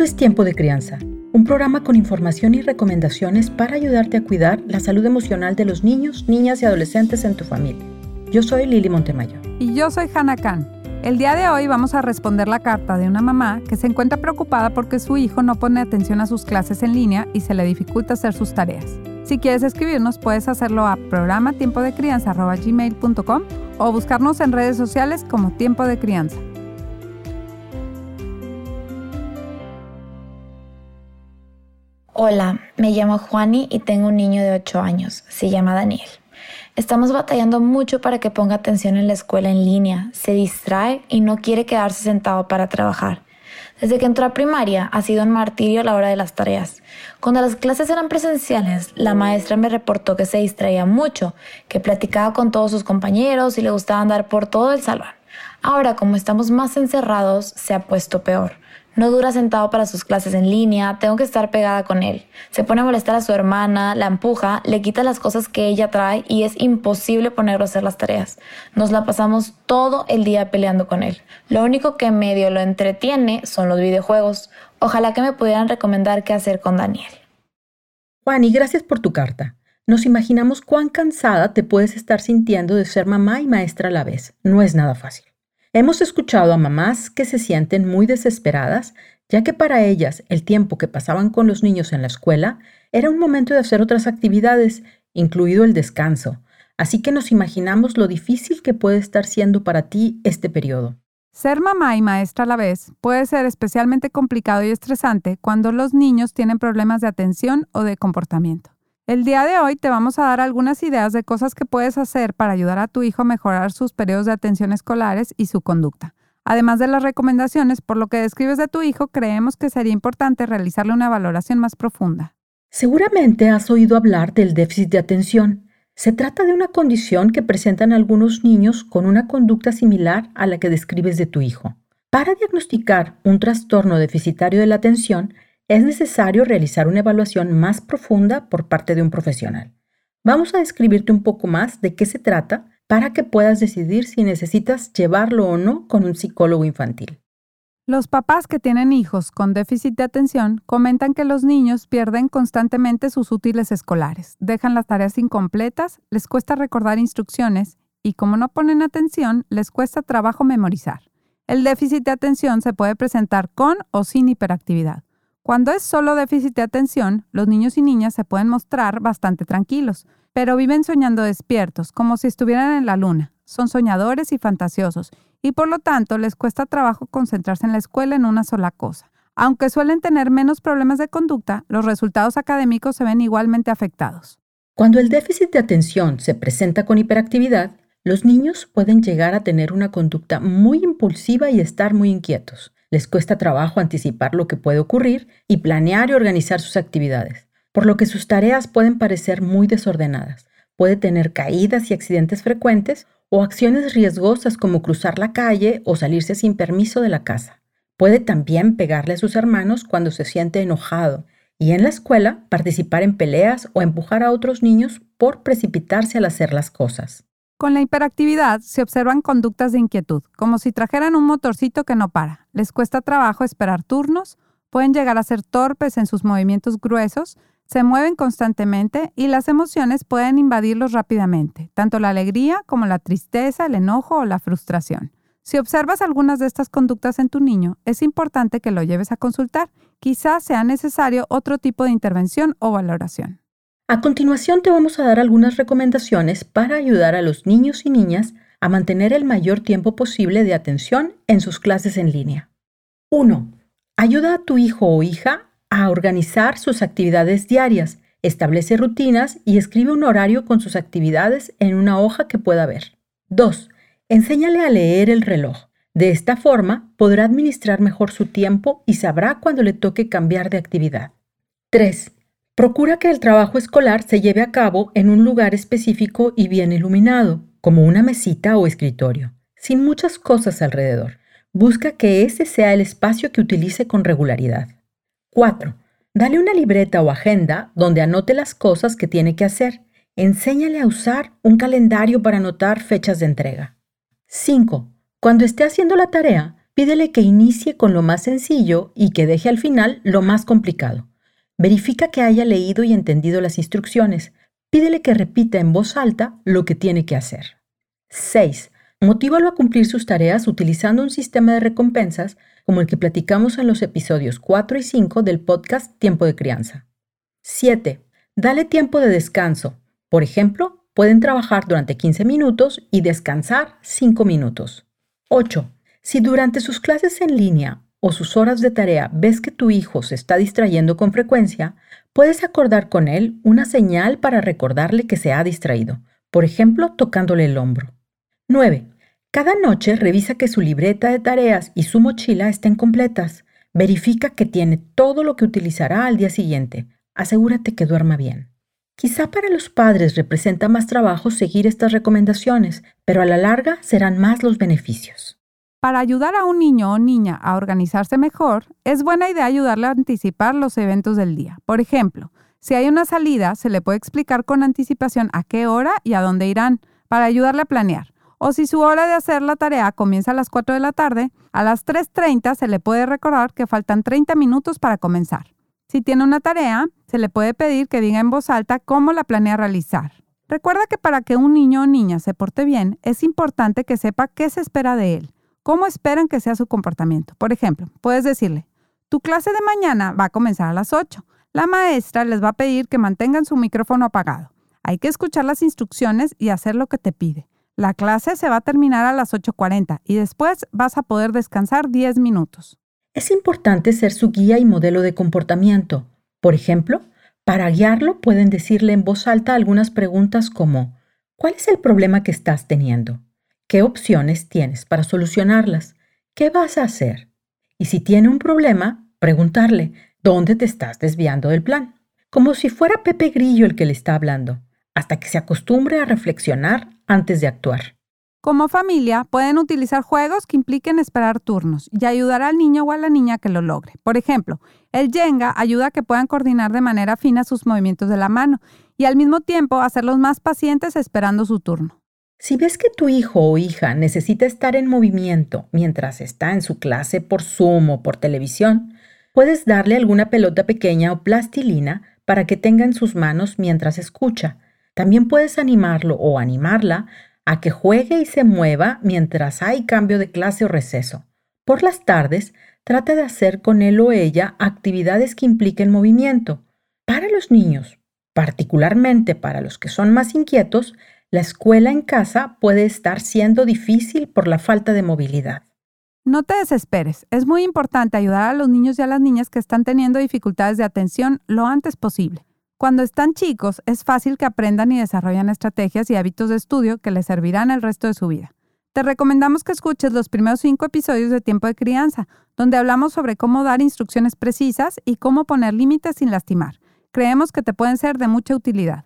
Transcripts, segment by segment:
Es Tiempo de Crianza, un programa con información y recomendaciones para ayudarte a cuidar la salud emocional de los niños, niñas y adolescentes en tu familia. Yo soy Lili Montemayor. Y yo soy Hannah Khan. El día de hoy vamos a responder la carta de una mamá que se encuentra preocupada porque su hijo no pone atención a sus clases en línea y se le dificulta hacer sus tareas. Si quieres escribirnos, puedes hacerlo a programa gmail.com o buscarnos en redes sociales como Tiempo de Crianza. Hola, me llamo Juani y tengo un niño de 8 años. Se llama Daniel. Estamos batallando mucho para que ponga atención en la escuela en línea. Se distrae y no quiere quedarse sentado para trabajar. Desde que entró a primaria ha sido un martirio a la hora de las tareas. Cuando las clases eran presenciales, la maestra me reportó que se distraía mucho, que platicaba con todos sus compañeros y le gustaba andar por todo el salón. Ahora, como estamos más encerrados, se ha puesto peor. No dura sentado para sus clases en línea, tengo que estar pegada con él. Se pone a molestar a su hermana, la empuja, le quita las cosas que ella trae y es imposible ponerlo a hacer las tareas. Nos la pasamos todo el día peleando con él. Lo único que medio lo entretiene son los videojuegos. Ojalá que me pudieran recomendar qué hacer con Daniel. Juan, y gracias por tu carta. Nos imaginamos cuán cansada te puedes estar sintiendo de ser mamá y maestra a la vez. No es nada fácil. Hemos escuchado a mamás que se sienten muy desesperadas, ya que para ellas el tiempo que pasaban con los niños en la escuela era un momento de hacer otras actividades, incluido el descanso. Así que nos imaginamos lo difícil que puede estar siendo para ti este periodo. Ser mamá y maestra a la vez puede ser especialmente complicado y estresante cuando los niños tienen problemas de atención o de comportamiento. El día de hoy te vamos a dar algunas ideas de cosas que puedes hacer para ayudar a tu hijo a mejorar sus periodos de atención escolares y su conducta. Además de las recomendaciones, por lo que describes de tu hijo, creemos que sería importante realizarle una valoración más profunda. Seguramente has oído hablar del déficit de atención. Se trata de una condición que presentan algunos niños con una conducta similar a la que describes de tu hijo. Para diagnosticar un trastorno deficitario de la atención, es necesario realizar una evaluación más profunda por parte de un profesional. Vamos a describirte un poco más de qué se trata para que puedas decidir si necesitas llevarlo o no con un psicólogo infantil. Los papás que tienen hijos con déficit de atención comentan que los niños pierden constantemente sus útiles escolares, dejan las tareas incompletas, les cuesta recordar instrucciones y como no ponen atención, les cuesta trabajo memorizar. El déficit de atención se puede presentar con o sin hiperactividad. Cuando es solo déficit de atención, los niños y niñas se pueden mostrar bastante tranquilos, pero viven soñando despiertos, como si estuvieran en la luna. Son soñadores y fantasiosos, y por lo tanto les cuesta trabajo concentrarse en la escuela en una sola cosa. Aunque suelen tener menos problemas de conducta, los resultados académicos se ven igualmente afectados. Cuando el déficit de atención se presenta con hiperactividad, los niños pueden llegar a tener una conducta muy impulsiva y estar muy inquietos. Les cuesta trabajo anticipar lo que puede ocurrir y planear y organizar sus actividades, por lo que sus tareas pueden parecer muy desordenadas. Puede tener caídas y accidentes frecuentes o acciones riesgosas como cruzar la calle o salirse sin permiso de la casa. Puede también pegarle a sus hermanos cuando se siente enojado y en la escuela participar en peleas o empujar a otros niños por precipitarse al hacer las cosas. Con la hiperactividad se observan conductas de inquietud, como si trajeran un motorcito que no para. Les cuesta trabajo esperar turnos, pueden llegar a ser torpes en sus movimientos gruesos, se mueven constantemente y las emociones pueden invadirlos rápidamente, tanto la alegría como la tristeza, el enojo o la frustración. Si observas algunas de estas conductas en tu niño, es importante que lo lleves a consultar. Quizás sea necesario otro tipo de intervención o valoración. A continuación te vamos a dar algunas recomendaciones para ayudar a los niños y niñas a mantener el mayor tiempo posible de atención en sus clases en línea. 1. Ayuda a tu hijo o hija a organizar sus actividades diarias. Establece rutinas y escribe un horario con sus actividades en una hoja que pueda ver. 2. Enséñale a leer el reloj. De esta forma podrá administrar mejor su tiempo y sabrá cuándo le toque cambiar de actividad. 3. Procura que el trabajo escolar se lleve a cabo en un lugar específico y bien iluminado, como una mesita o escritorio, sin muchas cosas alrededor. Busca que ese sea el espacio que utilice con regularidad. 4. Dale una libreta o agenda donde anote las cosas que tiene que hacer. Enséñale a usar un calendario para anotar fechas de entrega. 5. Cuando esté haciendo la tarea, Pídele que inicie con lo más sencillo y que deje al final lo más complicado. Verifica que haya leído y entendido las instrucciones. Pídele que repita en voz alta lo que tiene que hacer. 6. Motívalo a cumplir sus tareas utilizando un sistema de recompensas como el que platicamos en los episodios 4 y 5 del podcast Tiempo de Crianza. 7. Dale tiempo de descanso. Por ejemplo, pueden trabajar durante 15 minutos y descansar 5 minutos. 8. Si durante sus clases en línea o sus horas de tarea ves que tu hijo se está distrayendo con frecuencia, puedes acordar con él una señal para recordarle que se ha distraído, por ejemplo, tocándole el hombro. 9. Cada noche revisa que su libreta de tareas y su mochila estén completas. Verifica que tiene todo lo que utilizará al día siguiente. Asegúrate que duerma bien. Quizá para los padres representa más trabajo seguir estas recomendaciones, pero a la larga serán más los beneficios. Para ayudar a un niño o niña a organizarse mejor, es buena idea ayudarle a anticipar los eventos del día. Por ejemplo, si hay una salida, se le puede explicar con anticipación a qué hora y a dónde irán, para ayudarle a planear. O si su hora de hacer la tarea comienza a las 4 de la tarde, a las 3.30 se le puede recordar que faltan 30 minutos para comenzar. Si tiene una tarea, se le puede pedir que diga en voz alta cómo la planea realizar. Recuerda que para que un niño o niña se porte bien, es importante que sepa qué se espera de él ¿Cómo esperan que sea su comportamiento? Por ejemplo, puedes decirle, tu clase de mañana va a comenzar a las 8. La maestra les va a pedir que mantengan su micrófono apagado. Hay que escuchar las instrucciones y hacer lo que te pide. La clase se va a terminar a las 8.40 y después vas a poder descansar 10 minutos. Es importante ser su guía y modelo de comportamiento. Por ejemplo, para guiarlo pueden decirle en voz alta algunas preguntas como, ¿cuál es el problema que estás teniendo? ¿Qué opciones tienes para solucionarlas? ¿Qué vas a hacer? Y si tiene un problema, preguntarle, ¿dónde te estás desviando del plan? Como si fuera Pepe Grillo el que le está hablando, hasta que se acostumbre a reflexionar antes de actuar. Como familia, pueden utilizar juegos que impliquen esperar turnos y ayudar al niño o a la niña que lo logre. Por ejemplo, el Jenga ayuda a que puedan coordinar de manera fina sus movimientos de la mano y al mismo tiempo hacerlos más pacientes esperando su turno. Si ves que tu hijo o hija necesita estar en movimiento mientras está en su clase por Zoom o por televisión, puedes darle alguna pelota pequeña o plastilina para que tenga en sus manos mientras escucha. También puedes animarlo o animarla a que juegue y se mueva mientras hay cambio de clase o receso. Por las tardes, trata de hacer con él o ella actividades que impliquen movimiento. Para los niños, particularmente para los que son más inquietos, la escuela en casa puede estar siendo difícil por la falta de movilidad. No te desesperes, es muy importante ayudar a los niños y a las niñas que están teniendo dificultades de atención lo antes posible. Cuando están chicos, es fácil que aprendan y desarrollan estrategias y hábitos de estudio que les servirán el resto de su vida. Te recomendamos que escuches los primeros cinco episodios de Tiempo de Crianza, donde hablamos sobre cómo dar instrucciones precisas y cómo poner límites sin lastimar. Creemos que te pueden ser de mucha utilidad.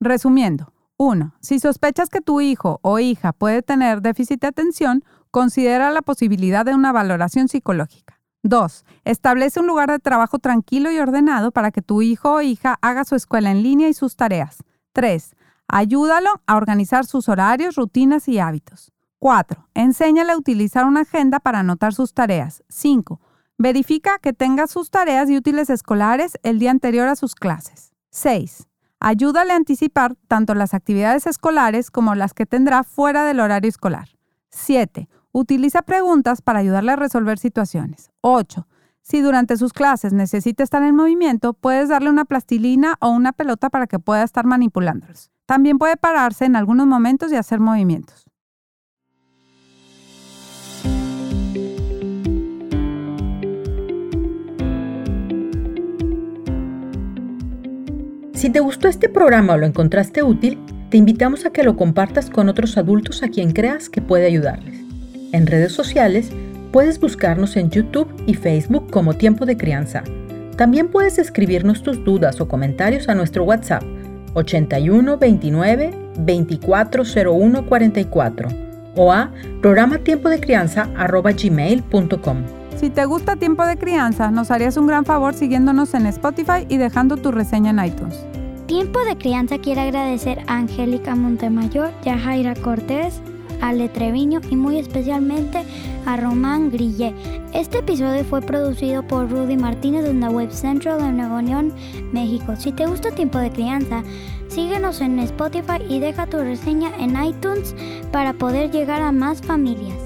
Resumiendo, 1. Si sospechas que tu hijo o hija puede tener déficit de atención, considera la posibilidad de una valoración psicológica. 2. Establece un lugar de trabajo tranquilo y ordenado para que tu hijo o hija haga su escuela en línea y sus tareas. 3. Ayúdalo a organizar sus horarios, rutinas y hábitos. 4. Enséñale a utilizar una agenda para anotar sus tareas. 5. Verifica que tenga sus tareas y útiles escolares el día anterior a sus clases. 6. Ayúdale a anticipar tanto las actividades escolares como las que tendrá fuera del horario escolar. 7. Utiliza preguntas para ayudarle a resolver situaciones. 8. Si durante sus clases necesita estar en movimiento, puedes darle una plastilina o una pelota para que pueda estar manipulándolos. También puede pararse en algunos momentos y hacer movimientos. Si te gustó este programa o lo encontraste útil, te invitamos a que lo compartas con otros adultos a quien creas que puede ayudarles. En redes sociales puedes buscarnos en YouTube y Facebook como Tiempo de Crianza. También puedes escribirnos tus dudas o comentarios a nuestro WhatsApp 81 29 2401 44 o a programa Si te gusta Tiempo de Crianza, nos harías un gran favor siguiéndonos en Spotify y dejando tu reseña en iTunes. Tiempo de Crianza quiere agradecer a Angélica Montemayor y a Jaira Cortés, a Letreviño y muy especialmente a Román Grille. Este episodio fue producido por Rudy Martínez de la Web Central de Nuevo León, México. Si te gusta Tiempo de Crianza, síguenos en Spotify y deja tu reseña en iTunes para poder llegar a más familias.